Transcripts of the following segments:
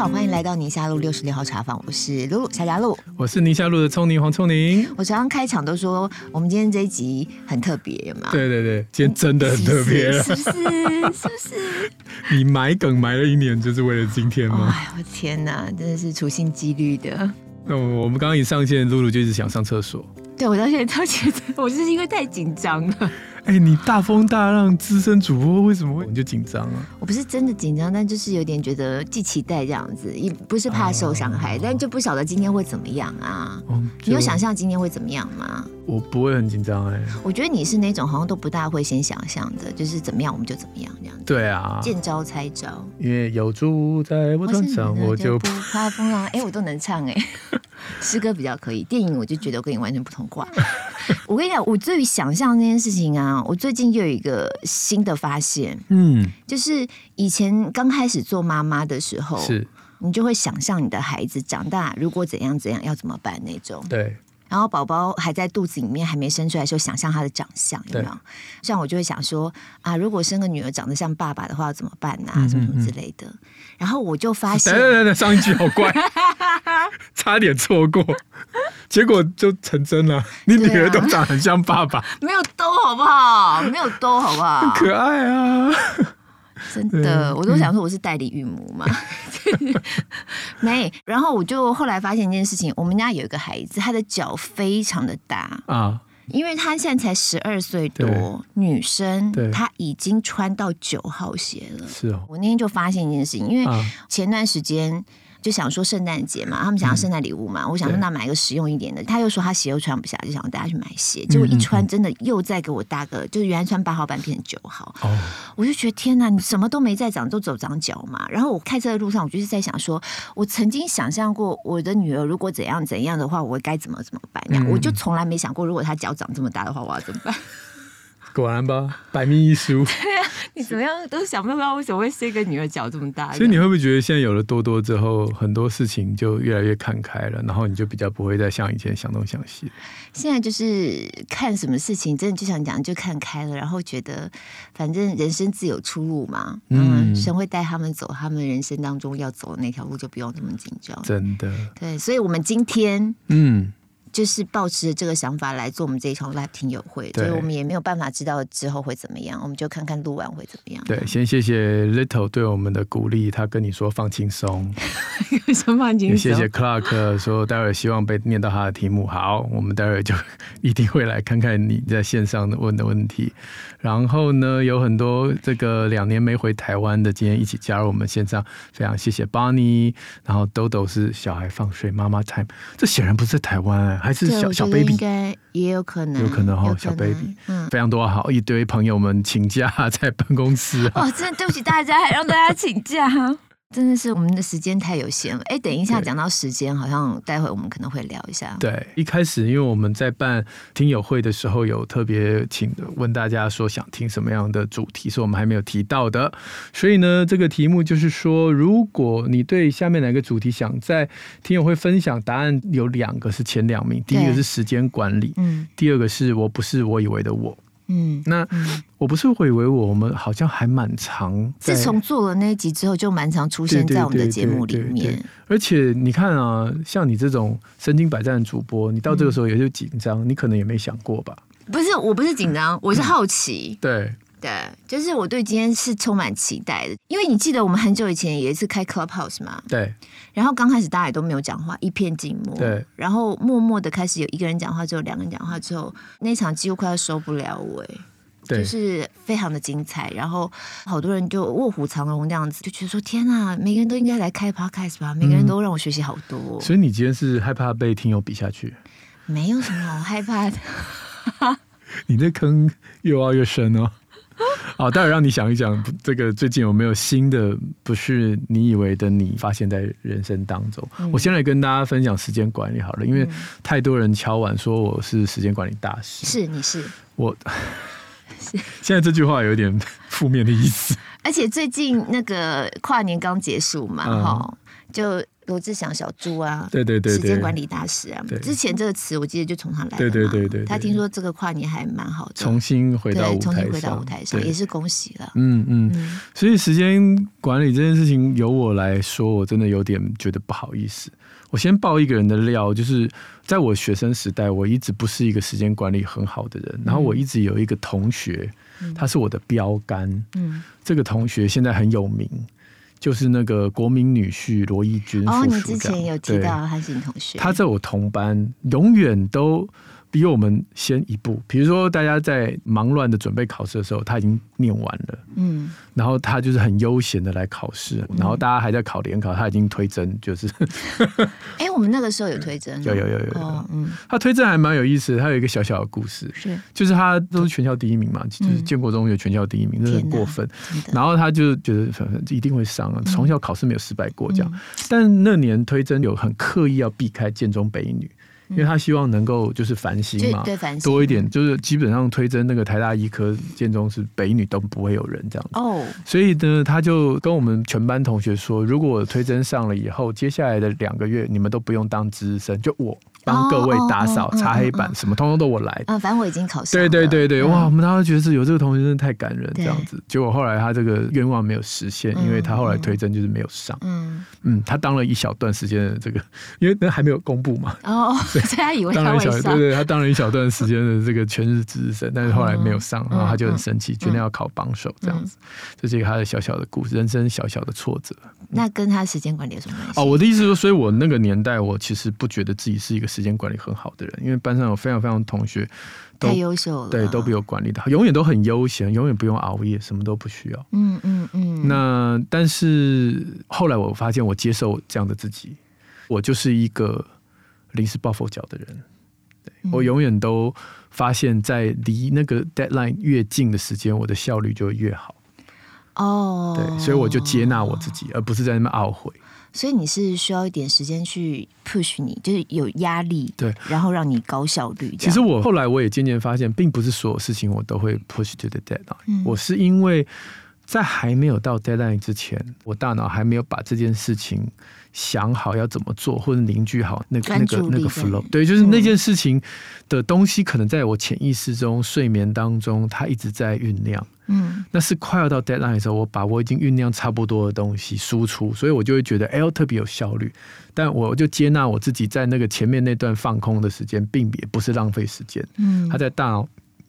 好，欢迎来到宁夏路六十六号茶坊，我是露露夏佳露，我是宁夏路的聪宁黄聪宁。我常常开场都说，我们今天这一集很特别，有吗？对对对，今天真的很特别，是不是？是不是？你埋梗埋了一年，就是为了今天吗？哎，我天哪，真的是处心积虑的。那我们刚刚一上线，露露就一直想上厕所。对，我到现在到现在，我就是因为太紧张了。哎、欸，你大风大浪资深主播，为什么会你就紧张啊？我不是真的紧张，但就是有点觉得既期待这样子，也不是怕受伤害，哦、但就不晓得今天会怎么样啊？哦、你有想象今天会怎么样吗？我不会很紧张哎。我觉得你是那种好像都不大会先想象的，就是怎么样我们就怎么样这样子。对啊，见招拆招。因为有住在我身上，我就不怕风浪。哎、欸，我都能唱哎，诗歌比较可以，电影我就觉得我跟你完全不同挂。我跟你讲，我对于想象这件事情啊，我最近又有一个新的发现，嗯，就是以前刚开始做妈妈的时候，是你就会想象你的孩子长大如果怎样怎样要怎么办那种，对。然后宝宝还在肚子里面还没生出来的时候，想象他的长相有没有？像我就会想说啊，如果生个女儿长得像爸爸的话，怎么办呢、啊？什么什么之类的。然后我就发现，等等等，上一句好怪，差点错过，结果就成真了。你女儿都长得很像爸爸，没有兜好不好？没有兜好不好？很可爱啊。真的，我都想说我是代理孕母嘛，没。然后我就后来发现一件事情，我们家有一个孩子，他的脚非常的大啊，因为他现在才十二岁多，女生，她已经穿到九号鞋了。是哦，我那天就发现一件事情，因为前段时间。就想说圣诞节嘛，他们想要圣诞礼物嘛，嗯、我想说那买一个实用一点的。他又说他鞋又穿不下，就想带他去买鞋。结果一穿，真的又再给我搭个，就是原来穿八号半变成九号。哦，我就觉得天哪，你什么都没在长，都走长脚嘛。然后我开车的路上，我就是在想说，我曾经想象过我的女儿如果怎样怎样的话，我该怎么怎么办？嗯、我就从来没想过，如果她脚长这么大的话，我要怎么办？果然吧，百密一疏。对啊，你怎么样都想不到为什么会生一个女儿脚这么大。所以你会不会觉得现在有了多多之后，很多事情就越来越看开了，然后你就比较不会再像以前想东想西？现在就是看什么事情，真的就想讲就看开了，然后觉得反正人生自有出路嘛。嗯，神会带他们走他们人生当中要走的那条路，就不用这么紧张。真的。对，所以我们今天嗯。就是抱持着这个想法来做我们这一场 Live 听友会，所以我们也没有办法知道之后会怎么样，我们就看看录完会怎么样。对，先谢谢 Little 对我们的鼓励，他跟你说放轻松，什么放轻松？也谢谢 Clark 说待会希望被念到他的题目。好，我们待会就 一定会来看看你在线上的问的问题。然后呢，有很多这个两年没回台湾的，今天一起加入我们线上，非常谢谢 Bonnie。然后 Dodo 是小孩放睡妈妈 time，这显然不是台湾哎。还是小小 baby，应该也有可能，有可能哈，小 baby，嗯，非常多好一堆朋友们请假在办公室，啊，哦，真的对不起大家，还让大家请假。真的是我们的时间太有限了。哎，等一下讲到时间，好像待会我们可能会聊一下。对，一开始因为我们在办听友会的时候，有特别请问大家说想听什么样的主题，是我们还没有提到的。所以呢，这个题目就是说，如果你对下面哪个主题想在听友会分享，答案有两个是前两名，第一个是时间管理，嗯，第二个是我不是我以为的我。嗯，那我不是会以为我们好像还蛮常，自从做了那一集之后，就蛮常出现在我们的节目里面。而且你看啊，像你这种身经百战的主播，你到这个时候也就紧张，你可能也没想过吧？不是，我不是紧张，我是好奇。对。对，就是我对今天是充满期待的，因为你记得我们很久以前也是开 Clubhouse 嘛，对。然后刚开始大家也都没有讲话，一片静默。对。然后默默的开始有一个人讲话，之后两个人讲话之后，那场几乎快要收不了尾，对，就是非常的精彩。然后好多人就卧虎藏龙这样子，就觉得说天啊，每个人都应该来开 Podcast 吧，每个人都让我学习好多。所以你今天是害怕被听友比下去？没有什么好害怕的。你那坑越挖越深哦。好，待会让你想一想，这个最近有没有新的不是你以为的你发现在人生当中？嗯、我先来跟大家分享时间管理好了，因为太多人敲碗说我是时间管理大师，是你是。我，是。现在这句话有点负面的意思，而且最近那个跨年刚结束嘛，哈、嗯，就。罗志祥小猪啊，对对对，时间管理大师啊，之前这个词我记得就从他来的，对对对对，他听说这个跨年还蛮好的，重新回到重新回到舞台上，也是恭喜了，嗯嗯，所以时间管理这件事情由我来说，我真的有点觉得不好意思。我先爆一个人的料，就是在我学生时代，我一直不是一个时间管理很好的人，然后我一直有一个同学，他是我的标杆，嗯，这个同学现在很有名。就是那个国民女婿罗义军哦，你之前有提到他是你同学，他在我同班，永远都。比我们先一步，比如说大家在忙乱的准备考试的时候，他已经念完了，嗯，然后他就是很悠闲的来考试，然后大家还在考联考，他已经推甄，就是，哎、欸，我们那个时候有推甄，有有有有，有，嗯，他推甄还蛮有意思的，他有一个小小的故事，是，就是他都是全校第一名嘛，就是建国中学全校第一名，那、嗯、很过分，然后他就觉得反正一定会上啊，从小考试没有失败过这样，嗯、但那年推甄有很刻意要避开建中北女。因为他希望能够就是繁星嘛，多一点，就是基本上推甄那个台大医科、建中是北女都不会有人这样子。哦，所以呢，他就跟我们全班同学说，如果我推甄上了以后，接下来的两个月你们都不用当值日生，就我。帮各位打扫、擦黑板，什么通通都我来。嗯，反正我已经考上。对对对对，哇！我们当时觉得有这个同学真的太感人，这样子。结果后来他这个愿望没有实现，因为他后来推甄就是没有上。嗯嗯，他当了一小段时间的这个，因为那还没有公布嘛。哦，所以他以为他会上。对对，他当了一小段时间的这个全日制日生，但是后来没有上，然后他就很生气，决定要考榜首这样子。这是一个他的小小的故事，人生小小的挫折。那跟他时间管理有什么关系？哦，我的意思说，所以我那个年代，我其实不觉得自己是一个时间管理很好的人，因为班上有非常非常同学都太优秀了，对，都比我管理的好，永远都很悠闲，永远不用熬夜，什么都不需要。嗯嗯嗯。那但是后来我发现，我接受这样的自己，我就是一个临时抱佛脚的人。对，我永远都发现，在离那个 deadline 越近的时间，我的效率就会越好。哦，对，所以我就接纳我自己，而不是在那边懊悔。所以你是需要一点时间去 push 你，就是有压力，对，然后让你高效率。其实我后来我也渐渐发现，并不是所有事情我都会 push to the deadline。嗯，我是因为在还没有到 deadline 之前，我大脑还没有把这件事情想好要怎么做，或者凝聚好那个那个那个 flow。对，就是那件事情的东西，可能在我潜意识中、睡眠当中，它一直在酝酿。嗯，那是快要到 deadline 的时候，我把我已经酝酿差不多的东西输出，所以我就会觉得哎呦特别有效率。但我就接纳我自己在那个前面那段放空的时间，并也不是浪费时间。嗯，他在大脑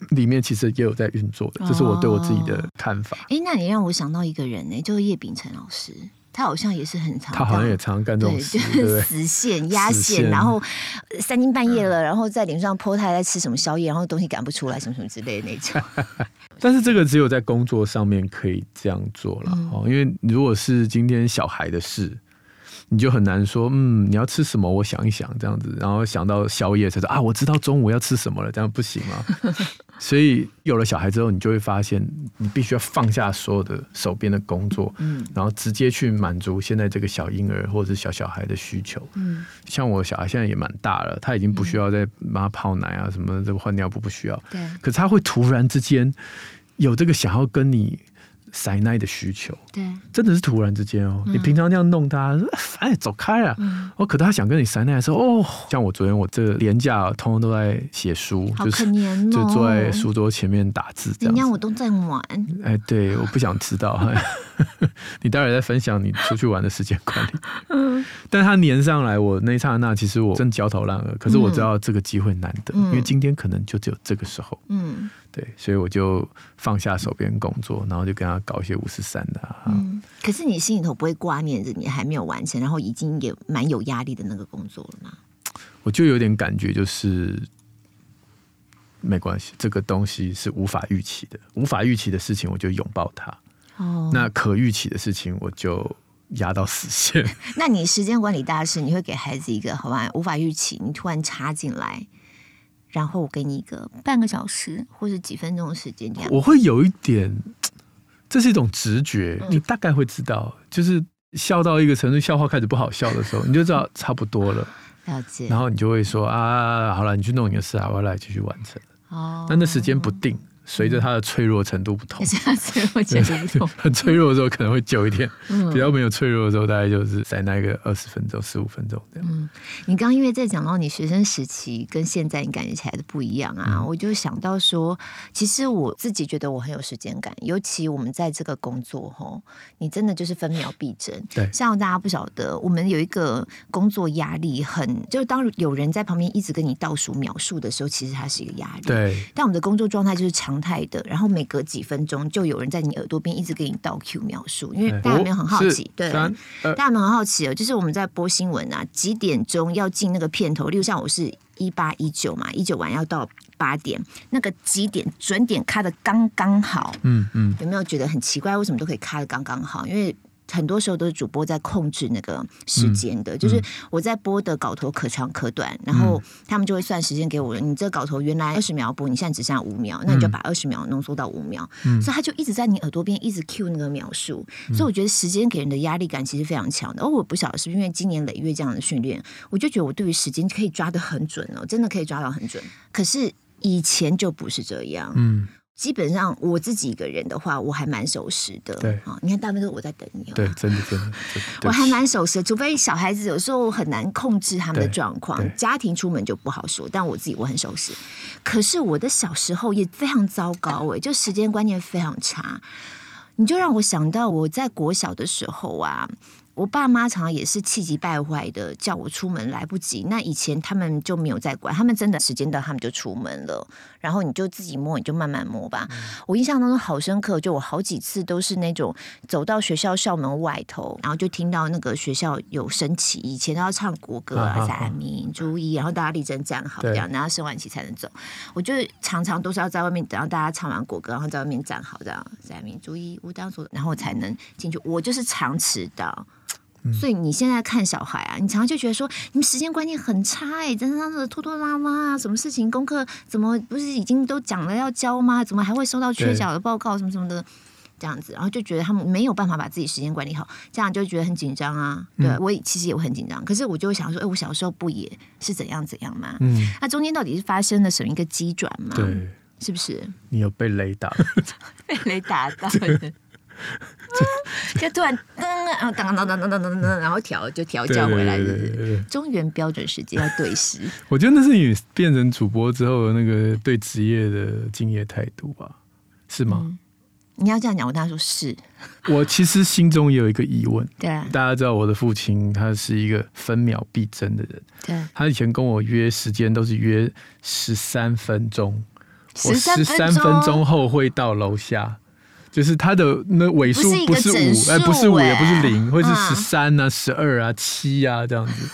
里面其实也有在运作的，这是我对我自己的看法。哎、哦，那你让我想到一个人呢，就是叶秉辰老师。他好像也是很常，他好像也常干这种事，对，就是死线压线，然后三更半夜了，然后在脸上 po 他在吃什么宵夜，然后东西赶不出来，什么什么之类的那种。但是这个只有在工作上面可以这样做了哦，因为如果是今天小孩的事。你就很难说，嗯，你要吃什么？我想一想，这样子，然后想到宵夜才说啊，我知道中午要吃什么了，这样不行吗？所以有了小孩之后，你就会发现，你必须要放下所有的手边的工作，嗯，然后直接去满足现在这个小婴儿或者是小小孩的需求。嗯，像我小孩现在也蛮大了，他已经不需要再妈泡奶啊什么，这个换尿布不需要。对，可是他会突然之间有这个想要跟你。塞奶的需求，对，真的是突然之间哦。嗯、你平常这样弄他，哎，走开啊！哦、嗯，可他想跟你塞奶的时候，哦，像我昨天我这个连假通通都在写书，就是就坐在书桌前面打字这样。人家我都在玩。哎，对，我不想知道。你待会再分享你出去玩的时间管理。嗯，但他粘上来，我那一刹那，其实我真焦头烂额。可是我知道这个机会难得，嗯、因为今天可能就只有这个时候。嗯。对，所以我就放下手边工作，然后就跟他搞一些五十三的。嗯，可是你心里头不会挂念着你还没有完成，然后已经也蛮有压力的那个工作了吗？我就有点感觉，就是没关系，这个东西是无法预期的，无法预期的事情我就拥抱它。哦，那可预期的事情我就压到死线。那你时间管理大师，你会给孩子一个好吧？无法预期，你突然插进来。然后我给你一个半个小时或者几分钟的时间，这样我会有一点，这是一种直觉，嗯、你大概会知道，就是笑到一个程度，笑话开始不好笑的时候，你就知道差不多了。了解。然后你就会说啊，好了，你去弄你的事啊，我要来继续完成。哦。但那时间不定，随着它的脆弱程度不同，脆弱程度不同，很脆弱的时候可能会久一点，嗯。比较没有脆弱的时候，大概就是在那个二十分钟、十五分钟这样。嗯，你刚刚因为在讲到你学生时期跟现在你感觉起来的不一样啊，嗯、我就想到说，其实我自己觉得我很有时间感，尤其我们在这个工作吼，你真的就是分秒必争。对，像大家不晓得，我们有一个工作压力很，就是当有人在旁边一直跟你倒数秒数的时候，其实它是一个压力。对，但我们的工作状态就是常态的，然后每隔几分钟就有人在你耳朵边一直给你倒 Q 描述，因为大家有没有很好奇？对，大家有没有很好奇哦？就是我们在播新闻啊，几点钟要进那个片头？例如像我是一八一九嘛，一九晚要到八点，那个几点准点卡的刚刚好。嗯嗯，有没有觉得很奇怪？为什么都可以卡的刚刚好？因为很多时候都是主播在控制那个时间的，嗯、就是我在播的稿头可长可短，嗯、然后他们就会算时间给我。你这稿头原来二十秒播，你现在只剩下五秒，那你就把二十秒浓缩到五秒。嗯、所以他就一直在你耳朵边一直 cue 那个描述。嗯、所以我觉得时间给人的压力感其实非常强的。而我不晓得是不是因为今年累月这样的训练，我就觉得我对于时间可以抓得很准哦，真的可以抓到很准。可是以前就不是这样。嗯。基本上我自己一个人的话，我还蛮守时的。对啊，你看大部分都是我在等你。对，真的 真的，我还蛮守时的，除非小孩子有时候很难控制他们的状况，家庭出门就不好说。但我自己我很守时，可是我的小时候也非常糟糕哎，就时间观念非常差。你就让我想到我在国小的时候啊。我爸妈常常也是气急败坏的，叫我出门来不及。那以前他们就没有在管，他们真的时间到，他们就出门了。然后你就自己摸，你就慢慢摸吧。嗯、我印象当中好深刻，就我好几次都是那种走到学校校门外头，然后就听到那个学校有升旗，以前都要唱国歌啊，三民主义，然后大家立正站好这样，然后升完旗才能走。我就常常都是要在外面等到大家唱完国歌，然后在外面站好这样，三民主义吾当所，然后我才能进去。我就是常迟到。所以你现在看小孩啊，你常常就觉得说，你们时间观念很差哎、欸，真的拖拖拉拉啊，什么事情功课怎么不是已经都讲了要交吗？怎么还会收到缺角的报告什么什么的，这样子，然后就觉得他们没有办法把自己时间管理好，这样就觉得很紧张啊。对、嗯、我其实也会很紧张，可是我就会想说，哎，我小时候不也是怎样怎样吗？嗯，那中间到底是发生了什么一个机转吗？对，是不是？你有被雷打？被雷打到。就突然噔，然后噔噔噔噔噔噔噔，然后调就调教回来，是中原标准时间要对时。我觉得那是你变成主播之后那个对职业的敬业态度吧？是吗？嗯、你要这样讲，我当然说是。我其实心中也有一个疑问。对，大家知道我的父亲他是一个分秒必争的人。对，他以前跟我约时间都是约十三分钟，我十三分钟后会到楼下。就是它的那尾数不是五，哎，不是五，也不是零，会是十三啊、十二啊、七啊这样子。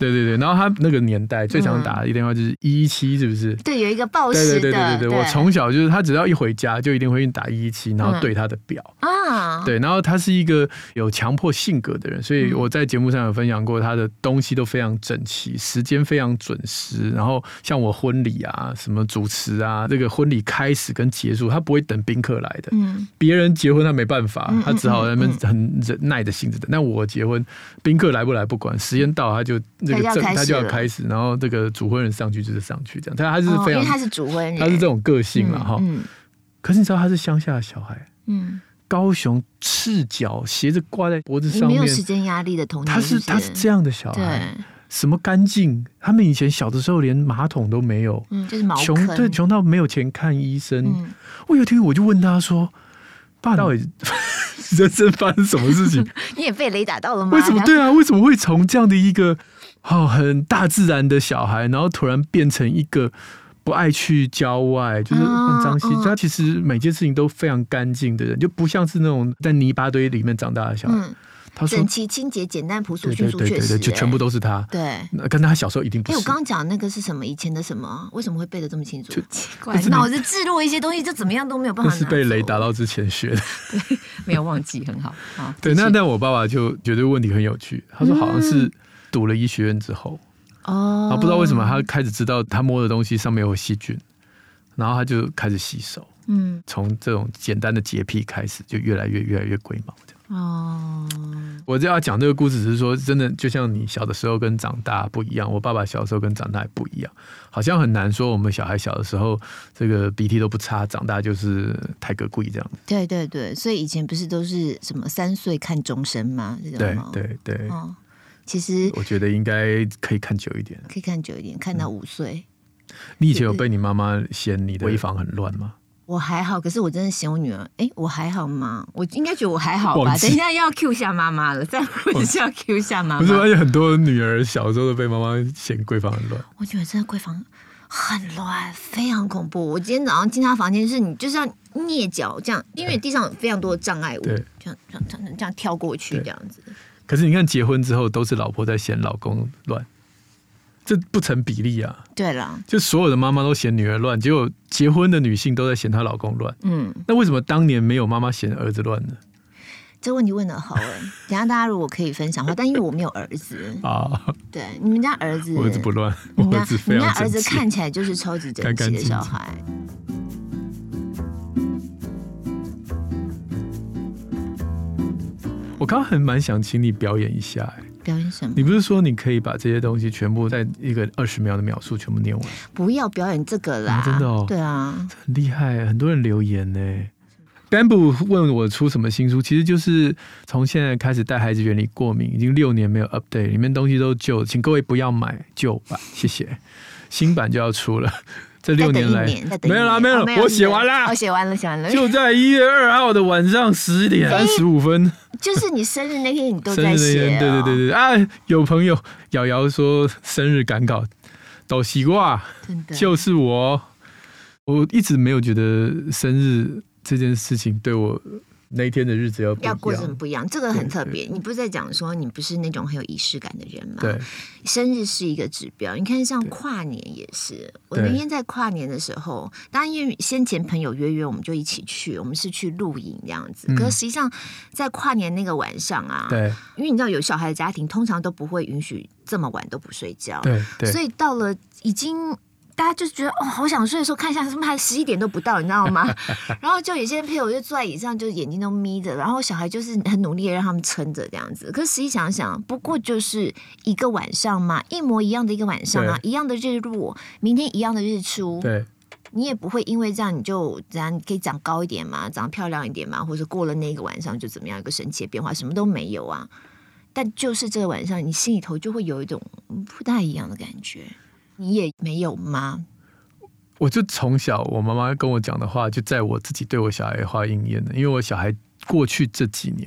对对对，然后他那个年代最常打的一电话就是一一七，是不是？对，有一个报时的。对对对对对，我从小就是他只要一回家就一定会打一一七，然后对他的表啊。对，然后他是一个有强迫性格的人，所以我在节目上有分享过，他的东西都非常整齐，时间非常准时。然后像我婚礼啊，什么主持啊，这个婚礼开始跟结束，他不会等宾客来的。嗯。别人结婚他没办法，他只好在那边很忍耐的性子等。那我结婚，宾客来不来不管，时间到他就。这个正他就要开始，然后这个主婚人上去就是上去这样，他他是非常，因为他是主婚人，他是这种个性了哈。嗯，可是你知道他是乡下的小孩，嗯，高雄赤脚鞋子挂在脖子上面，没有时间压力的童年，他是他是这样的小孩，什么干净？他们以前小的时候连马桶都没有，嗯，就是穷对穷到没有钱看医生。我有一天我就问他说：“爸，到底 人生发生什么事情？你也被雷打到了吗？为什么？对啊，为什么会从这样的一个？”哦，很大自然的小孩，然后突然变成一个不爱去郊外，就是很脏兮。他其实每件事情都非常干净的人，就不像是那种在泥巴堆里面长大的小孩。他说：“整齐、清洁、简单、朴素、迅速，确实，就全部都是他。”对，那跟他小时候一定不是。哎，我刚刚讲那个是什么？以前的什么？为什么会背得这么清楚？就奇怪，脑子置入一些东西，就怎么样都没有办法。是被雷打到之前学的，对，没有忘记，很好。对，那但我爸爸就觉得问题很有趣。他说：“好像是。”读了医学院之后，哦，然后不知道为什么他开始知道他摸的东西上面有细菌，然后他就开始洗手，嗯，从这种简单的洁癖开始，就越来越越来越龟毛的。哦，我就要讲这个故事，只是说真的，就像你小的时候跟长大不一样，我爸爸小的时候跟长大也不一样，好像很难说我们小孩小的时候这个鼻涕都不擦，长大就是太个贵这样。对对对，所以以前不是都是什么三岁看终身吗？对对对。哦，其实我觉得应该可以看久一点，可以看久一点，看到五岁。嗯。你以前有被你妈妈嫌你的闺房很乱吗？我还好，可是我真的嫌我女儿。哎、欸，我还好吗？我应该觉得我还好吧。等一下要 Q 下妈妈了，再 要 Q 下妈妈。不是，而且很多女儿小时候都被妈妈嫌闺房很乱。我觉得真的闺房很乱，非常恐怖。我今天早上进她房间，是你就是要蹑脚这样，因为地上有非常多的障碍物，这样这样这样跳过去这样子。可是你看，结婚之后都是老婆在嫌老公乱。这不成比例啊！对了，就所有的妈妈都嫌女儿乱，结果结婚的女性都在嫌她老公乱。嗯，那为什么当年没有妈妈嫌儿子乱呢？这问题问的好哎！等下大家如果可以分享的话，但因为我没有儿子 啊，对，你们家儿子，我儿子不乱，我儿子非常，你们家儿子看起来就是超级整齐的小孩。我刚刚很蛮想请你表演一下哎。表演什么？你不是说你可以把这些东西全部在一个二十秒的描述全部念完？不要表演这个啦！啊、真的哦，对啊，很厉害，很多人留言呢。Bamboo 问我出什么新书，其实就是从现在开始带孩子远离过敏，已经六年没有 update，里面东西都旧，请各位不要买旧版，谢谢。新版就要出了。这六年来。年没有啦，没有，我写完啦，我写完了，写完了，就在一月二号的晚上十点三十五分，就是你生日那天，你都在写。对对对对。啊！有朋友瑶瑶说生日赶稿，都西瓜，就是我，我一直没有觉得生日这件事情对我。那一天的日子要要过成不一样，这个很特别。你不是在讲说你不是那种很有仪式感的人吗？对，生日是一个指标。你看，像跨年也是。我那天在跨年的时候，当然因为先前朋友约约，我们就一起去。我们是去露营这样子。可是实际上，在跨年那个晚上啊，对，因为你知道有小孩的家庭，通常都不会允许这么晚都不睡觉。对，对。所以到了已经。大家就觉得哦，好想睡的时候，看一下什么还十一点都不到，你知道吗？然后就有些朋友就坐在椅子上，就眼睛都眯着，然后小孩就是很努力的让他们撑着这样子。可是实际想想，不过就是一个晚上嘛，一模一样的一个晚上啊，一样的日落，明天一样的日出，对，你也不会因为这样你就这样可以长高一点嘛，长得漂亮一点嘛，或者过了那个晚上就怎么样一个神奇的变化，什么都没有啊。但就是这个晚上，你心里头就会有一种不大一样的感觉。你也没有吗？我就从小我妈妈跟我讲的话，就在我自己对我小孩的话应验了。因为我小孩过去这几年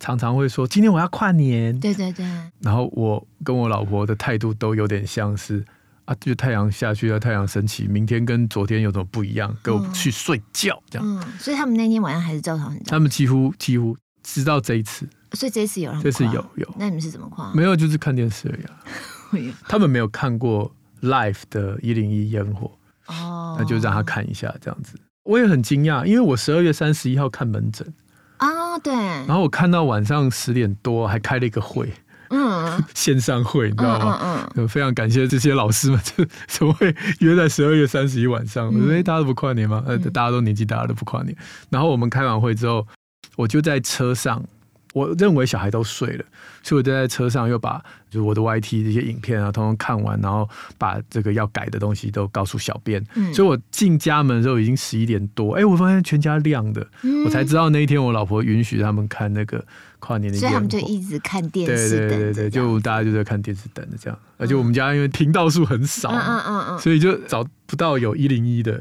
常常会说：“今天我要跨年。”对对对。然后我跟我老婆的态度都有点像是啊，就太阳下去了，太阳升起，明天跟昨天有什么不一样？给我去睡觉这样。嗯，所以他们那天晚上还是照常很早。他们几乎几乎直到这一次，所以这一次有让，这次有有。那你们是怎么跨？没有，就是看电视而已啊。他们没有看过。Live 的一零一烟火哦，那就让他看一下这样子。我也很惊讶，因为我十二月三十一号看门诊啊，对。然后我看到晚上十点多还开了一个会，嗯，线上会，你知道吗？嗯嗯。非常感谢这些老师们，就 怎么会约在十二月三十一晚上？我说，哎，大家都不跨年吗？呃，大家都年纪大了都不跨年。然后我们开完会之后，我就在车上。我认为小孩都睡了，所以我就在车上又把就是我的 YT 这些影片啊，通通看完，然后把这个要改的东西都告诉小编。嗯，所以我进家门的时候已经十一点多，哎、欸，我发现全家亮的，嗯、我才知道那一天我老婆允许他们看那个跨年的所以他们就一直看电视，对对对对，就大家就在看电视等着这样。而且我们家因为频道数很少，嗯嗯嗯嗯，所以就找不到有一零一的，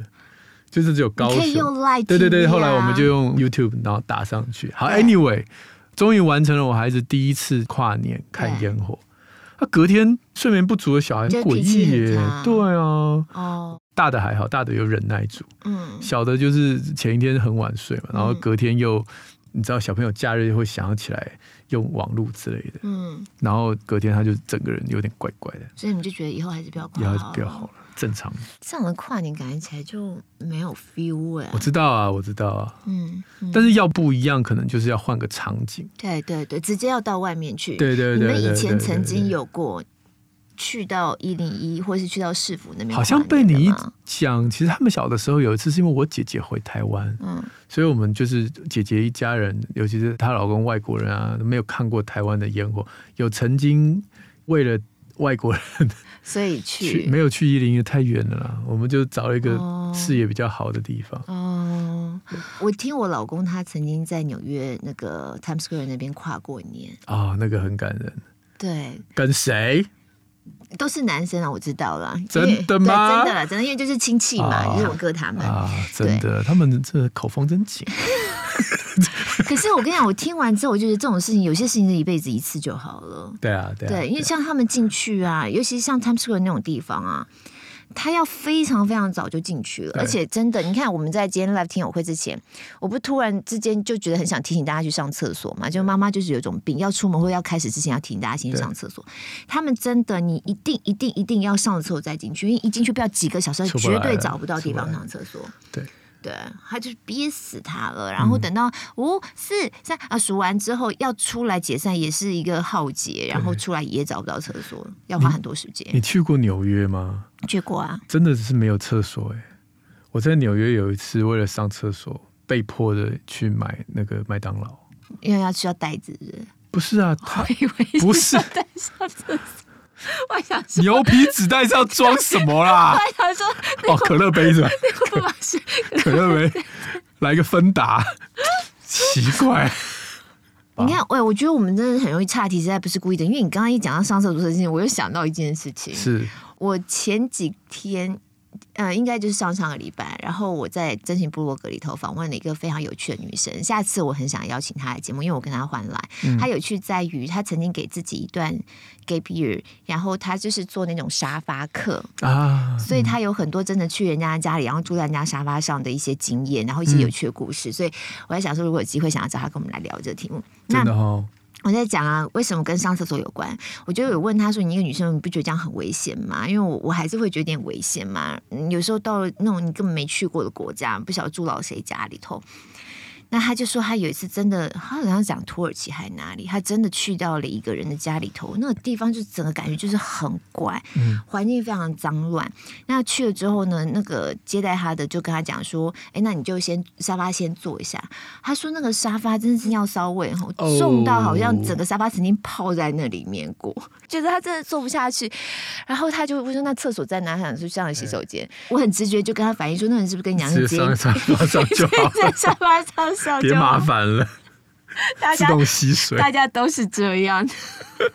就是只有高可以用 l i。对对对，后来我们就用 YouTube 然后打上去。好，Anyway。终于完成了我孩子第一次跨年看烟火，他隔天睡眠不足的小孩诡异耶，对啊，哦，大的还好，大的有忍耐住，嗯，小的就是前一天很晚睡嘛，然后隔天又，你知道小朋友假日会想要起来用网络之类的，嗯，然后隔天他就整个人有点怪怪的，所以你就觉得以后还是不要跨，以后还是不要好了。正常，这样的跨年感觉起来就没有 feel 哎。我知道啊，我知道啊。嗯，嗯，但是要不一样，可能就是要换个场景。对对对，直接要到外面去。对对对，你们以前曾经有过去到一零一，或是去到市府那边。好像被你一讲，其实他们小的时候有一次是因为我姐姐回台湾，嗯，所以我们就是姐姐一家人，尤其是她老公外国人啊，都没有看过台湾的烟火，有曾经为了外国人，所以去，去没有去一零一太远了啦，我们就找了一个视野比较好的地方。哦，我听我老公他曾经在纽约那个 Times Square 那边跨过年啊，哦，那个很感人。对，跟谁？都是男生啊，我知道了。真的吗？真的，真的，因为就是亲戚嘛，啊、就是我哥他们啊，真的，他们这口风真紧。可是我跟你讲，我听完之后，我就觉得这种事情，有些事情是一辈子一次就好了。对啊，对啊，对，因为像他们进去啊，尤其是像 Times Square 那种地方啊。他要非常非常早就进去了，而且真的，你看我们在今天 live 听友会之前，我不突然之间就觉得很想提醒大家去上厕所嘛？就妈妈就是有种病，要出门或要开始之前要提醒大家先去上厕所。他们真的，你一定一定一定要上了厕所再进去，因为一进去不要几个小时，绝对找不到地方上厕所。对。对，他就憋死他了。然后等到五四三啊数完之后要出来解散，也是一个浩劫。然后出来也找不到厕所，要花很多时间。你去过纽约吗？去过啊，真的是没有厕所哎。我在纽约有一次为了上厕所，被迫的去买那个麦当劳，因为要需要袋子是不是？不是啊，他 以为不是带上厕所。我想说牛皮纸袋是要装什么啦？我想说哦，可乐杯是吧？可乐杯，来个芬达，奇怪。你看，喂，我觉得我们真的很容易岔题，实在不是故意的。因为你刚刚一讲到上厕所的事情，我又想到一件事情，是我前几天。呃，应该就是上上个礼拜，然后我在真情部落格里头访问了一个非常有趣的女生。下次我很想邀请她来节目，因为我跟她换来。她有趣在于，她曾经给自己一段 gap year，然后她就是做那种沙发客啊，所以她有很多真的去人家家里，然后住在人家沙发上的一些经验，然后一些有趣的故事。嗯、所以我在想说，如果有机会，想要找她跟我们来聊这个题目，真的哦。我在讲啊，为什么跟上厕所有关？我就有问他说：“你一个女生，你不觉得这样很危险吗？”因为我我还是会觉得有点危险嘛。有时候到了那种你根本没去过的国家，不晓得住到谁家里头。那他就说，他有一次真的，他好像讲土耳其还哪里，他真的去到了一个人的家里头，那个地方就整个感觉就是很怪，嗯，环境非常脏乱。那去了之后呢，那个接待他的就跟他讲说：“哎，那你就先沙发先坐一下。”他说：“那个沙发真的是尿骚味，哈，重到好像整个沙发曾经泡在那里面过，觉 得他真的坐不下去。”然后他就问说：“那厕所在哪？”他想说上了洗手间。我很直觉就跟他反映说：“那人是不是跟你讲是上沙发上就好 在沙发上。”别麻烦了，大家自动吸水，大家都是这样。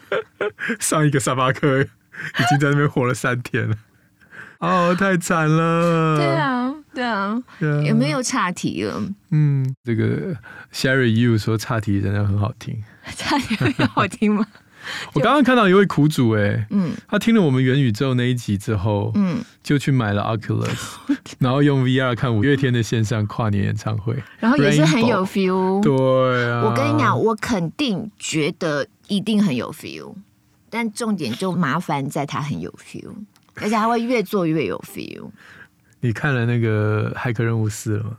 上一个沙巴克已经在那边活了三天了，哦，太惨了。对啊，对啊，有没有岔题了？嗯，这个 Sherry You 说岔题真的很好听，岔题很好听吗？我刚刚看到一位苦主，哎，嗯，他听了我们元宇宙那一集之后，嗯，就去买了 Oculus，然后用 VR 看五月天的线上跨年演唱会，然后也是很有 feel。对啊，我跟你讲，我肯定觉得一定很有 feel，但重点就麻烦在他很有 feel，而且他会越做越有 feel。你看了那个骇客任务四了吗？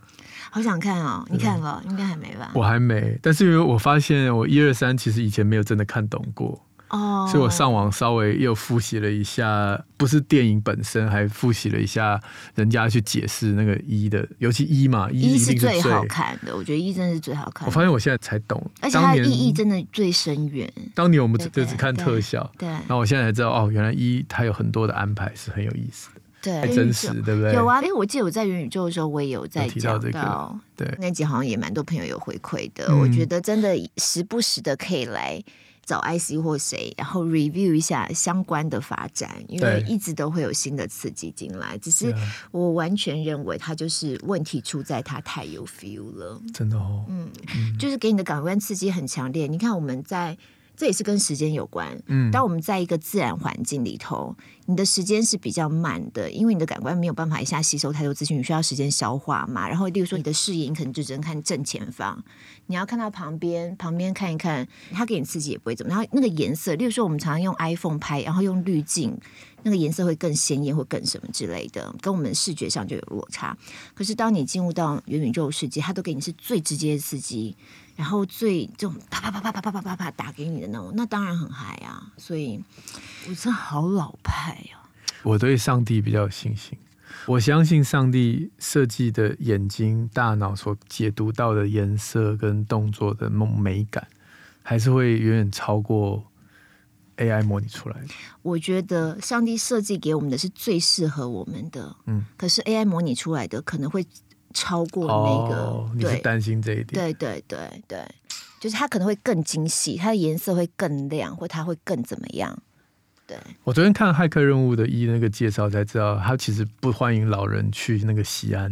好想看哦！你看了？应该还没吧？我还没，但是因为我发现我一二三其实以前没有真的看懂过哦，所以我上网稍微又复习了一下，不是电影本身，还复习了一下人家去解释那个一的，尤其一嘛，一是最好看的，我觉得一真的是最好看。我发现我现在才懂，而且它的意义真的最深远。当年我们就只看特效，对，然后我现在才知道哦，原来一它有很多的安排是很有意思的。对，太真实，对不对？有啊，因为我记得我在元宇宙的时候，我也有在讲到，提到这个，对，那集好像也蛮多朋友有回馈的。嗯、我觉得真的时不时的可以来找 IC 或谁，然后 review 一下相关的发展，因为一直都会有新的刺激进来。只是我完全认为它就是问题出在它太有 feel 了，真的哦，嗯，嗯就是给你的感官刺激很强烈。你看我们在。这也是跟时间有关。嗯，当我们在一个自然环境里头，你的时间是比较慢的，因为你的感官没有办法一下吸收太多资讯，你需要时间消化嘛。然后，例如说你的视野，你可能就只能看正前方，你要看到旁边，旁边看一看，它给你刺激也不会怎么。然后那个颜色，例如说我们常常用 iPhone 拍，然后用滤镜，那个颜色会更鲜艳或更什么之类的，跟我们视觉上就有落差。可是当你进入到元宇宙世界，它都给你是最直接的刺激，然后最这种啪啪啪啪啪啪啪啪啪打给你的那种，那当然很嗨啊！所以我真的好老派啊！我对上帝比较有信心，我相信上帝设计的眼睛、大脑所解读到的颜色跟动作的那种美感，还是会远远超过。AI 模拟出来的，我觉得上帝设计给我们的是最适合我们的，嗯，可是 AI 模拟出来的可能会超过那个，哦、你是担心这一点？对对对对，就是它可能会更精细，它的颜色会更亮，或它会更怎么样？对，我昨天看《骇客任务》的一那个介绍才知道，他其实不欢迎老人去那个西安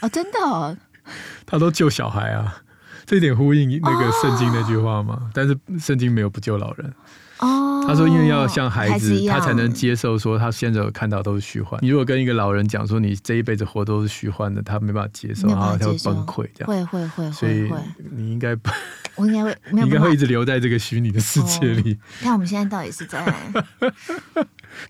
哦，真的、哦，他都救小孩啊，这一点呼应那个圣经那句话嘛，哦、但是圣经没有不救老人。哦，他说，因为要像孩子，他才能接受说他现在有看到都是虚幻。你如果跟一个老人讲说你这一辈子活都是虚幻的，他没办法接受，然后他会崩溃，这样会会会。所以你应该，我应该会，你应该会一直留在这个虚拟的世界里。那我们现在到底是在？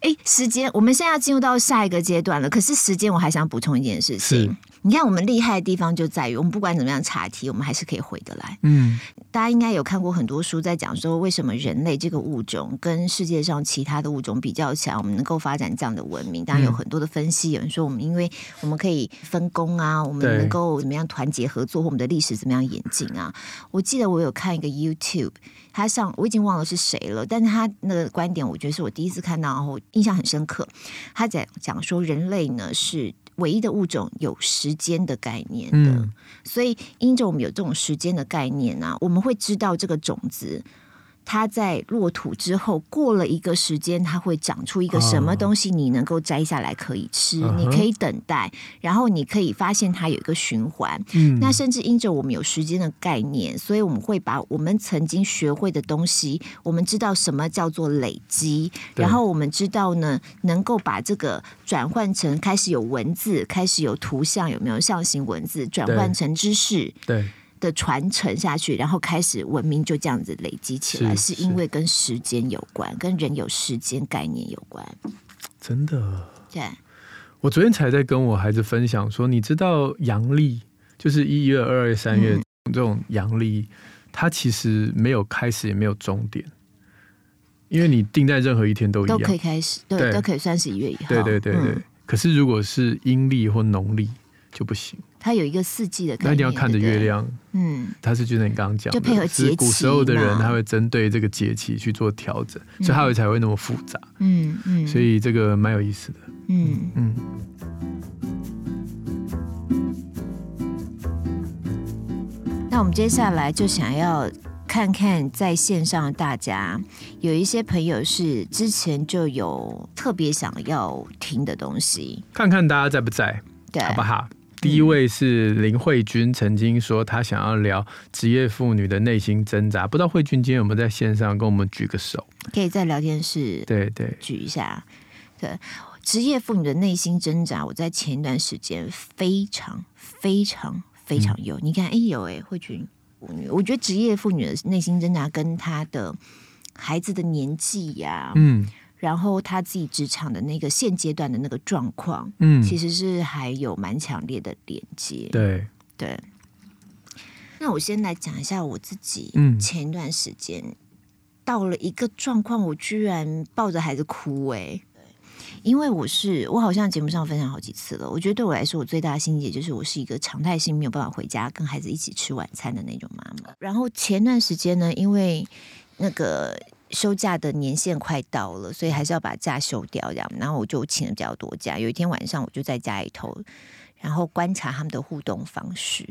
哎，时间，我们现在要进入到下一个阶段了。可是时间，我还想补充一件事情。你看，我们厉害的地方就在于，我们不管怎么样查题，我们还是可以回得来。嗯，大家应该有看过很多书，在讲说为什么人类这个物种跟世界上其他的物种比较起来，我们能够发展这样的文明。当然有很多的分析，有人说我们因为我们可以分工啊，我们能够怎么样团结合作，或我们的历史怎么样演进啊。我记得我有看一个 YouTube。他上我已经忘了是谁了，但是他那个观点，我觉得是我第一次看到，然后印象很深刻。他在讲说，人类呢是唯一的物种有时间的概念的，嗯、所以因着我们有这种时间的概念啊，我们会知道这个种子。它在落土之后，过了一个时间，它会长出一个什么东西？你能够摘下来可以吃，哦、你可以等待，然后你可以发现它有一个循环。嗯，那甚至因着我们有时间的概念，所以我们会把我们曾经学会的东西，我们知道什么叫做累积，然后我们知道呢，能够把这个转换成开始有文字，开始有图像，有没有象形文字转换成知识？对。的传承下去，然后开始文明就这样子累积起来，是，是因为跟时间有关，跟人有时间概念有关。真的？对。我昨天才在跟我孩子分享说，你知道阳历就是一月、二月、三月这种阳历，它其实没有开始也没有终点，因为你定在任何一天都一样，都可以开始，对，对都可以算是一月一号。对对对对。嗯、可是如果是阴历或农历就不行。它有一个四季的概念，那一定要看着月亮。嗯，它是就像你刚刚讲的，就配合节气。古时候的人他会针对这个节气去做调整，嗯、所以他会才会那么复杂。嗯嗯，所以这个蛮有意思的。嗯嗯。那我们接下来就想要看看在线上的大家，有一些朋友是之前就有特别想要听的东西，看看大家在不在，对，好不好？第一位是林慧君，曾经说她想要聊职业妇女的内心挣扎，不知道慧君今天有没有在线上跟我们举个手？可以在聊天室对对举一下。对，职业妇女的内心挣扎，我在前一段时间非常非常非常有。嗯、你看，哎有哎，慧君，我觉得职业妇女的内心挣扎跟她的孩子的年纪呀、啊，嗯。然后他自己职场的那个现阶段的那个状况，嗯，其实是还有蛮强烈的连接。对对。那我先来讲一下我自己，嗯，前一段时间到了一个状况，我居然抱着孩子哭哎、欸，因为我是我好像节目上分享好几次了，我觉得对我来说，我最大的心结就是我是一个常态性没有办法回家跟孩子一起吃晚餐的那种妈妈。然后前段时间呢，因为那个。休假的年限快到了，所以还是要把假休掉，这样。然后我就请了比较多假。有一天晚上，我就在家里头，然后观察他们的互动方式。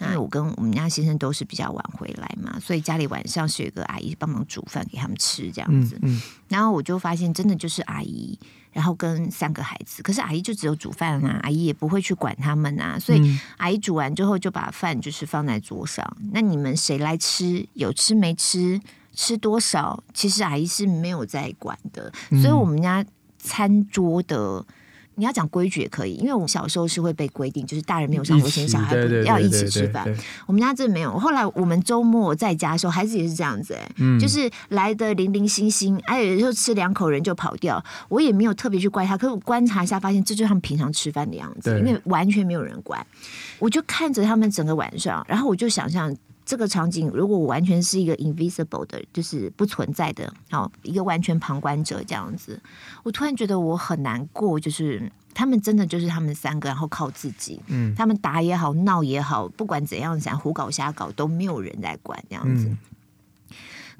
因为我跟我们家先生都是比较晚回来嘛，所以家里晚上是有个阿姨帮忙煮饭给他们吃，这样子。然后我就发现，真的就是阿姨，然后跟三个孩子。可是阿姨就只有煮饭啊，阿姨也不会去管他们啊。所以阿姨煮完之后就把饭就是放在桌上。那你们谁来吃？有吃没吃？吃多少，其实阿姨是没有在管的，嗯、所以我们家餐桌的你要讲规矩也可以，因为我们小时候是会被规定，就是大人没有上过线，小孩不要一起吃饭。我们家这没有。后来我们周末在家的时候，孩子也是这样子、欸，哎、嗯，就是来的零零星星，哎，有时候吃两口人就跑掉，我也没有特别去怪他。可是我观察一下，发现这就是他们平常吃饭的样子，因为完全没有人管。我就看着他们整个晚上，然后我就想象。这个场景，如果我完全是一个 invisible 的，就是不存在的，好一个完全旁观者这样子，我突然觉得我很难过。就是他们真的就是他们三个，然后靠自己，嗯，他们打也好，闹也好，不管怎样想胡搞瞎搞，都没有人在管这样子。嗯、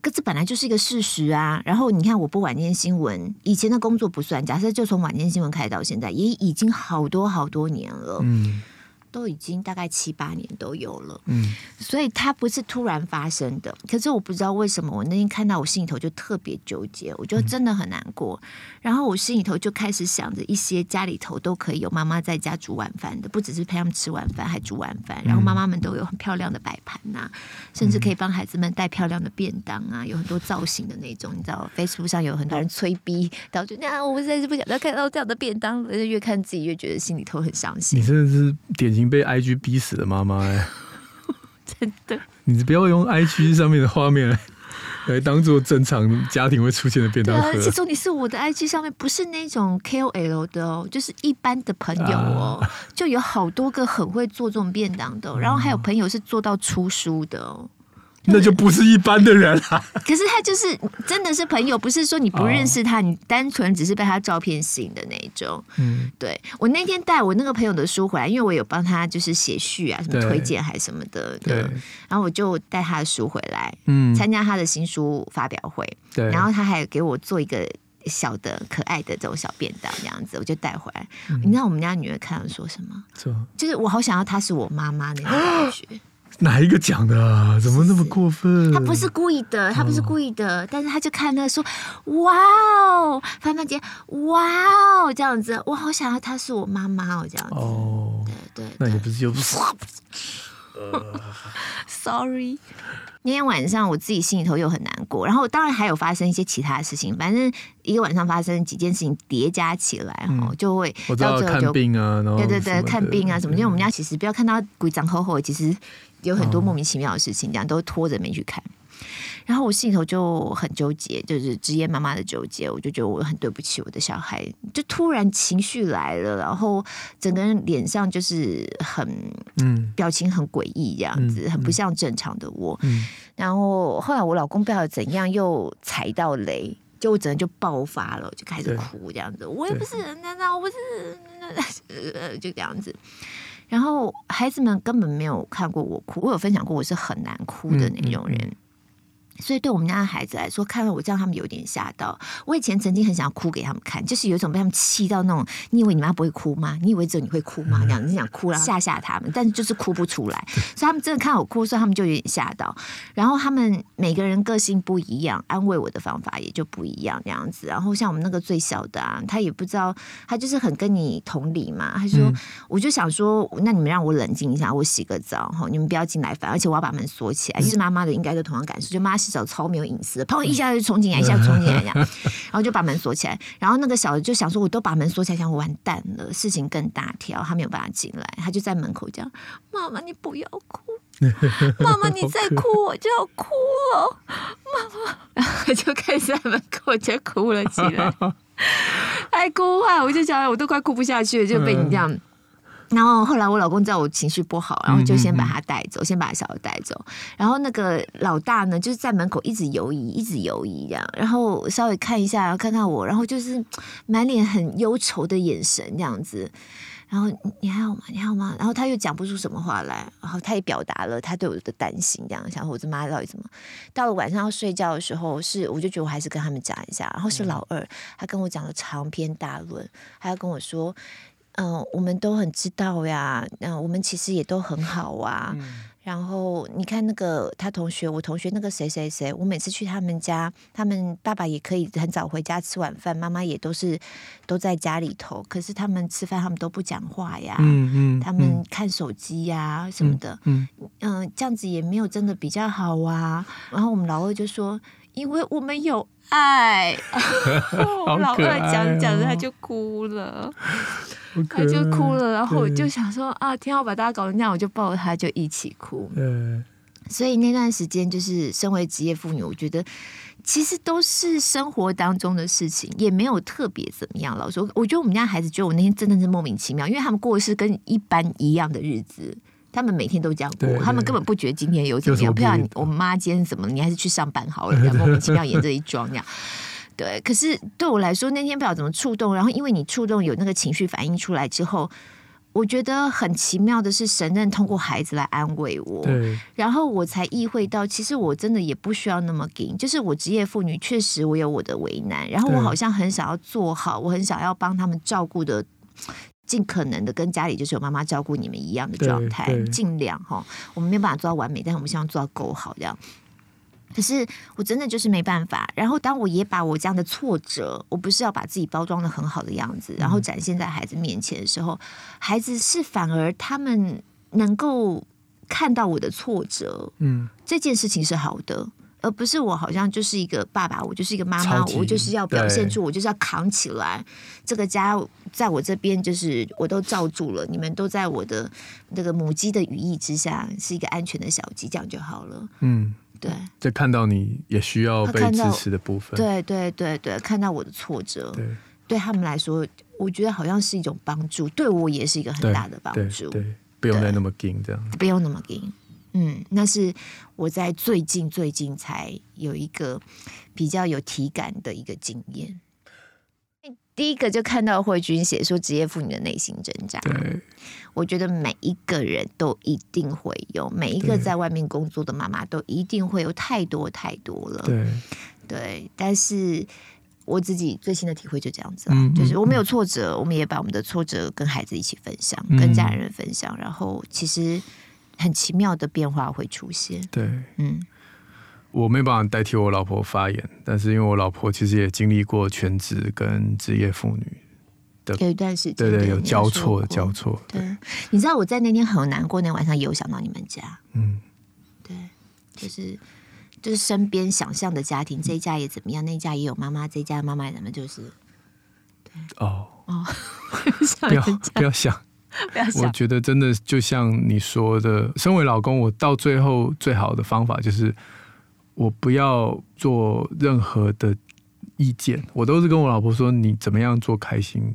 可这本来就是一个事实啊。然后你看，我播晚间新闻，以前的工作不算，假设就从晚间新闻开始到现在，也已经好多好多年了，嗯。都已经大概七八年都有了，嗯，所以它不是突然发生的。可是我不知道为什么，我那天看到我心里头就特别纠结，我觉得真的很难过。嗯、然后我心里头就开始想着一些家里头都可以有妈妈在家煮晚饭的，不只是陪他们吃晚饭，还煮晚饭。然后妈妈们都有很漂亮的摆盘呐、啊，甚至可以帮孩子们带漂亮的便当啊，有很多造型的那种。你知道，Facebook 上有很多人催逼，然后就那样，我实在是不想再看到这样的便当，越看自己越觉得心里头很伤心。你真的是典型。被 IG 逼死的妈妈哎，真的！你不要用 IG 上面的画面来来当做正常家庭会出现的便当盒。其实你是我的 IG 上面不是那种 KOL 的哦，就是一般的朋友哦，啊、就有好多个很会做这种便当的，然后还有朋友是做到出书的哦。那就不是一般的人了。可是他就是真的是朋友，不是说你不认识他，你单纯只是被他照片吸引的那一种。嗯，对，我那天带我那个朋友的书回来，因为我有帮他就是写序啊，什么推荐还是什么的。对。然后我就带他的书回来，嗯，参加他的新书发表会。对。然后他还给我做一个小的可爱的这种小便当，这样子我就带回来。你知道我们家女儿看了说什么？就是我好想要她是我妈妈那种感觉。哪一个讲的啊？怎么那么过分？他不是故意的，他不是故意的，哦、但是他就看那说，哇哦，范范姐，哇哦，这样子，我好想要她是我妈妈哦，这样子。哦，对对，对，那也不是就不是。Sorry，那天晚上我自己心里头又很难过，然后当然还有发生一些其他的事情，反正一个晚上发生几件事情叠加起来，哈、嗯，就会到最后就看病啊，对对对，看病啊什么，因为我们家其实不要看到鬼长厚厚，其实。有很多莫名其妙的事情，这样都拖着没去看，然后我心里头就很纠结，就是职业妈妈的纠结，我就觉得我很对不起我的小孩，就突然情绪来了，然后整个人脸上就是很嗯，表情很诡异这样子，很不像正常的我。然后后来我老公不知道怎样又踩到雷，就我整个人就爆发了，就开始哭这样子，我也不是人，难道我不是？就这样子。然后孩子们根本没有看过我哭，我有分享过我是很难哭的那种人。嗯嗯所以对我们家的孩子来说，看到我这样，他们有点吓到。我以前曾经很想要哭给他们看，就是有一种被他们气到那种。你以为你妈不会哭吗？你以为只有你会哭吗？这样子想哭，然 后吓吓他们，但是就是哭不出来。所以他们真的看我哭，所以他们就有点吓到。然后他们每个人个性不一样，安慰我的方法也就不一样，这样子。然后像我们那个最小的啊，他也不知道，他就是很跟你同理嘛。他说，嗯、我就想说，那你们让我冷静一下，我洗个澡哈，你们不要进来烦，而且我要把门锁起来。其实妈妈的应该都同样感受，就妈。洗澡超没有隐私，砰一下就冲进来，一下冲进来这样，然后就把门锁起来。然后那个小的就想说，我都把门锁起来，想完蛋了，事情更大条，他没有办法进来，他就在门口这样：“妈妈，你不要哭，妈妈你再哭我就要哭了，妈妈。”然后就开始在门口就哭了起来，还哭啊！我就想，我都快哭不下去了，就被你这样。然后后来我老公知道我情绪不好，然后就先把他带走，嗯嗯嗯先把小孩带走。然后那个老大呢，就是在门口一直游移，一直游移这样。然后稍微看一下，然后看看我，然后就是满脸很忧愁的眼神这样子。然后你还好吗？你还好吗？然后他又讲不出什么话来，然后他也表达了他对我的担心，这样想说我这妈到底怎么？到了晚上要睡觉的时候，是我就觉得我还是跟他们讲一下。然后是老二，他跟我讲了长篇大论，他要跟我说。嗯、呃，我们都很知道呀，嗯、呃，我们其实也都很好啊。嗯然后你看那个他同学，我同学那个谁谁谁，我每次去他们家，他们爸爸也可以很早回家吃晚饭，妈妈也都是都在家里头。可是他们吃饭，他们都不讲话呀，嗯嗯，他们看手机呀什么的，嗯嗯，这样子也没有真的比较好啊。然后我们老二就说，因为我们有爱，我老二讲讲着他就哭了。他就哭了，然后我就想说啊，天要把大家搞成这样，我就抱着他就一起哭。对，所以那段时间就是身为职业妇女，我觉得其实都是生活当中的事情，也没有特别怎么样。老实说，我觉得我们家孩子觉得我那天真的是莫名其妙，因为他们过的是跟一般一样的日子，他们每天都这样过，对对对，他们根本不觉得今天有怎么样。不然我妈今天怎么，你还是去上班好了，莫名其妙演这一桩那样。对，可是对我来说，那天不知道怎么触动，然后因为你触动有那个情绪反应出来之后，我觉得很奇妙的是，神能通过孩子来安慰我，然后我才意会到，其实我真的也不需要那么紧，就是我职业妇女，确实我有我的为难，然后我好像很想要做好，我很想要帮他们照顾的，尽可能的跟家里就是有妈妈照顾你们一样的状态，尽量哈，我们没有办法做到完美，但是我们希望做到够好这样。可是我真的就是没办法。然后当我也把我这样的挫折，我不是要把自己包装的很好的样子，然后展现在孩子面前的时候，孩子是反而他们能够看到我的挫折，嗯，这件事情是好的，而不是我好像就是一个爸爸，我就是一个妈妈，我就是要表现出我就是要扛起来这个家，在我这边就是我都罩住了，你们都在我的那个母鸡的羽翼之下，是一个安全的小鸡，这样就好了，嗯。对，就看到你也需要被支持的部分。对对对对，看到我的挫折，对，对他们来说，我觉得好像是一种帮助，对我也是一个很大的帮助。对，对，不用再那么紧这样，不用那么紧。嗯，那是我在最近最近才有一个比较有体感的一个经验。第一个就看到慧君写说职业妇女的内心挣扎。对，我觉得每一个人都一定会有，每一个在外面工作的妈妈都一定会有太多太多了。对，对，但是我自己最新的体会就这样子，嗯，就是我们有挫折，我们也把我们的挫折跟孩子一起分享，嗯，跟家人分享，然后其实很奇妙的变化会出现。对，嗯。我没办法代替我老婆发言，但是因为我老婆其实也经历过全职跟职业妇女的有一段时间，对对，有交错交错。对，你知道我在那天很难过，那晚上也有想到你们家，嗯，对，就是就是身边想象的家庭，这一家也怎么样，那一家也有妈妈，这一家妈妈怎么就是，对。哦。哦，不要不要想，我觉得真的就像你说的，身为老公，我到最后最好的方法就是。我不要做任何的意见，我都是跟我老婆说，你怎么样做开心，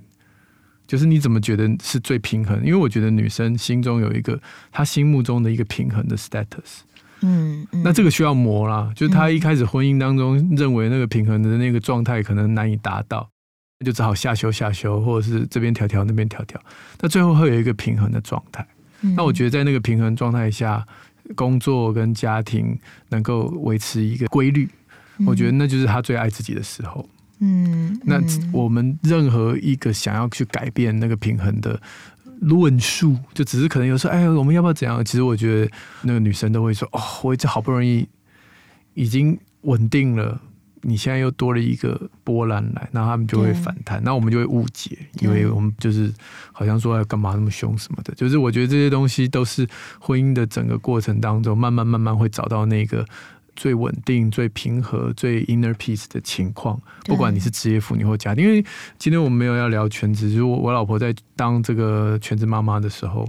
就是你怎么觉得是最平衡。因为我觉得女生心中有一个她心目中的一个平衡的 status，嗯，嗯，那这个需要磨啦。就是她一开始婚姻当中认为那个平衡的那个状态可能难以达到，那就只好下修下修，或者是这边调调那边调调，那最后会有一个平衡的状态。那我觉得在那个平衡状态下。工作跟家庭能够维持一个规律，嗯，我觉得那就是他最爱自己的时候。嗯，嗯，那我们任何一个想要去改变那个平衡的论述，就只是可能有时候，哎，我们要不要怎样？其实我觉得那个女生都会说：“哦，我这好不容易已经稳定了。”你现在又多了一个波澜来，那他们就会反弹，那我们就会误解，以为我们就是好像说要干嘛那么凶什么的。就是我觉得这些东西都是婚姻的整个过程当中，慢慢慢慢会找到那个最稳定、最平和、最 inner peace 的情况。不管你是职业妇女或家庭，因为今天我们没有要聊全职，就是我我老婆在当这个全职妈妈的时候。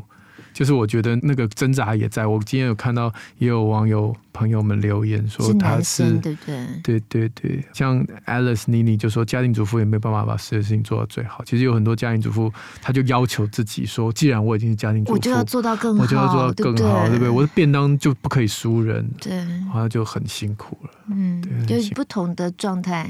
就是我觉得那个挣扎也在，我今天有看到也有网友朋友们留言说他是，是对对对对对，像 Alice 妮妮就说家庭主妇也没办法把所有事情做到最好。其实有很多家庭主妇，他就要求自己说，既然我已经是家庭主妇，我就要做到更好，我就要做到更好，对不对，对？我的便当就不可以输人，对，好像就很辛苦了。嗯，对，就是不同的状态。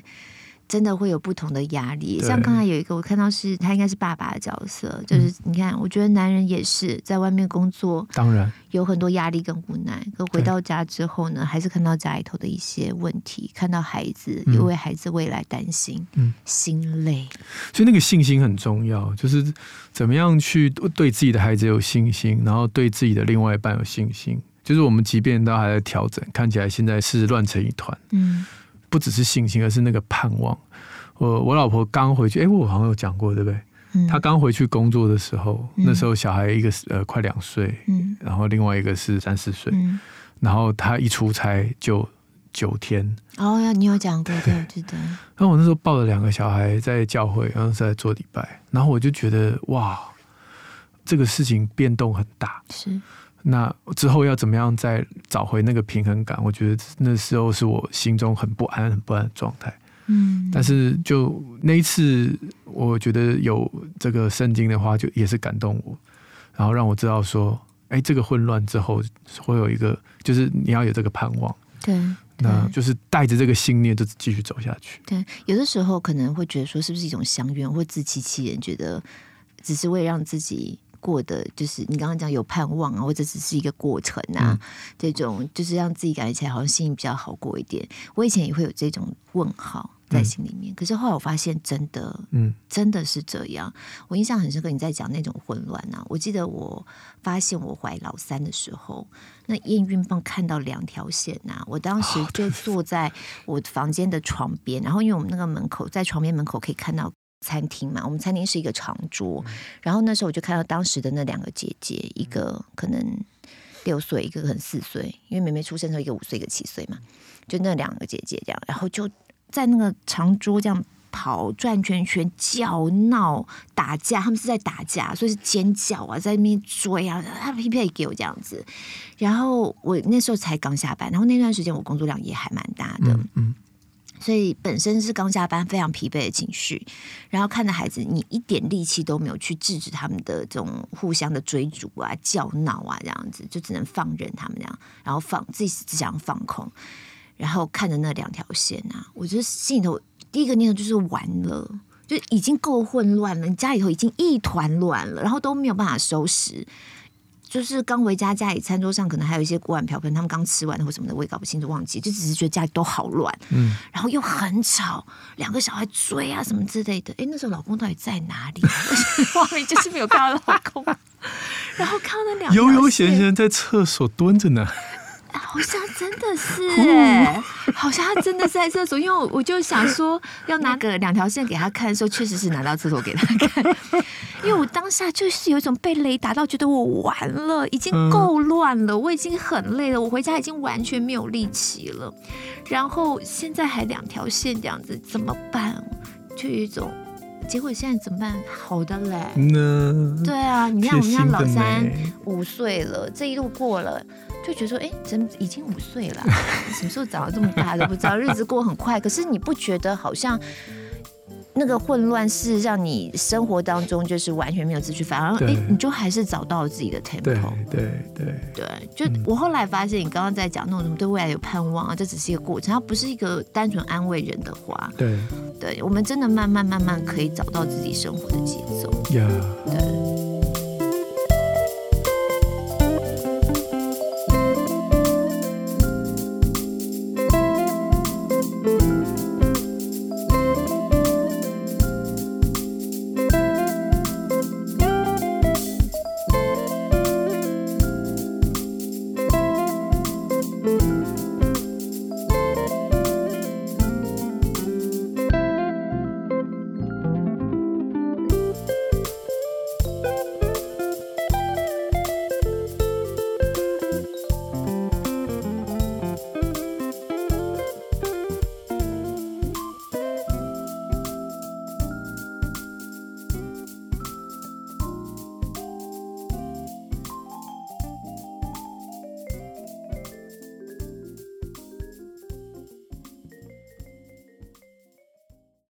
真的会有不同的压力。像刚才有一个我看到是他应该是爸爸的角色，就是你看，我觉得男人也是在外面工作，当然有很多压力跟无奈。可回到家之后呢，还是看到家里头的一些问题，看到孩子，又为孩子未来担心，嗯，心累。所以那个信心很重要，就是怎么样去对自己的孩子有信心，然后对自己的另外一半有信心。就是我们即便都还在调整，看起来现在是乱成一团，嗯。不只是信心，而是那个盼望。我我老婆刚回去，哎、欸，我好像有讲过，对不对？嗯、她刚回去工作的时候，嗯、那时候小孩一个呃快两岁，嗯、然后另外一个是三四岁，嗯、然后她一出差就九天。哦，呀，你有讲过，对，记得。然后我那时候抱了两个小孩在教会，然后在做礼拜，然后我就觉得哇，这个事情变动很大。是。那之后要怎么样再找回那个平衡感？我觉得那时候是我心中很不安、很不安的状态。嗯，但是就那一次，我觉得有这个圣经的话，就也是感动我，然后让我知道说，哎，这个混乱之后会有一个，就是你要有这个盼望。对，那就是带着这个信念就继续走下去。对，有的时候可能会觉得说，是不是一种乡愿或自欺欺人，觉得只是为了让自己。过的就是你刚刚讲有盼望啊，或者只是一个过程啊，嗯、这种就是让自己感觉起来好像心情比较好过一点。我以前也会有这种问号在心里面，嗯、可是后来我发现真的，嗯，真的是这样。我印象很深刻，你在讲那种混乱啊。我记得我发现我怀老三的时候，那验孕棒看到两条线啊，我当时就坐在我房间的床边，然后因为我们那个门口在床边门口可以看到。餐厅嘛，我们餐厅是一个长桌，然后那时候我就看到当时的那两个姐姐，一个可能六岁，一个可能四岁，因为妹妹出生的时候一个五岁，一个七岁嘛，就那两个姐姐这样，然后就在那个长桌这样跑转圈圈、叫闹、打架，他们是在打架，所以是尖叫啊，在那边追啊，他噼噼给我这样子，然后我那时候才刚下班，然后那段时间我工作量也还蛮大的，嗯。嗯所以本身是刚下班，非常疲惫的情绪，然后看着孩子，你一点力气都没有去制止他们的这种互相的追逐啊、叫闹啊，这样子就只能放任他们这样，然后放自己只想放空，然后看着那两条线啊，我觉得心里头第一个念头就是完了，就已经够混乱了，你家里头已经一团乱了，然后都没有办法收拾。就是刚回家，家里餐桌上可能还有一些锅碗瓢盆，他们刚吃完或什么的，我也搞不清楚，忘记，就只是觉得家里都好乱，嗯，然后又很吵，两个小孩追啊什么之类的。哎，那时候老公到底在哪里？画面 就是没有看到老公，然后看到那两个悠悠闲闲在厕所蹲着呢。好像真的是哎，好像他真的是在厕所，因为我我就想说要拿个两条线给他看的时候，确实是拿到厕所给他看，因为我当下就是有一种被雷打到，觉得我完了，已经够乱了，我已经很累了，我回家已经完全没有力气了，然后现在还两条线这样子，怎么办？就有一种，结果现在怎么办？好的嘞，对啊，你看我们家老三五岁了，这一路过了。就觉得说，哎，真已经五岁了，什么时候长得这么大都不知道，日子过很快。可是你不觉得好像那个混乱是让你生活当中就是完全没有秩序，反而哎，你就还是找到了自己的 tempo。对对对对，就我后来发现，你刚刚在讲那种什么对未来有盼望啊，这只是一个过程，它不是一个单纯安慰人的话。对，对我们真的慢慢慢慢可以找到自己生活的节奏。Yeah. 对。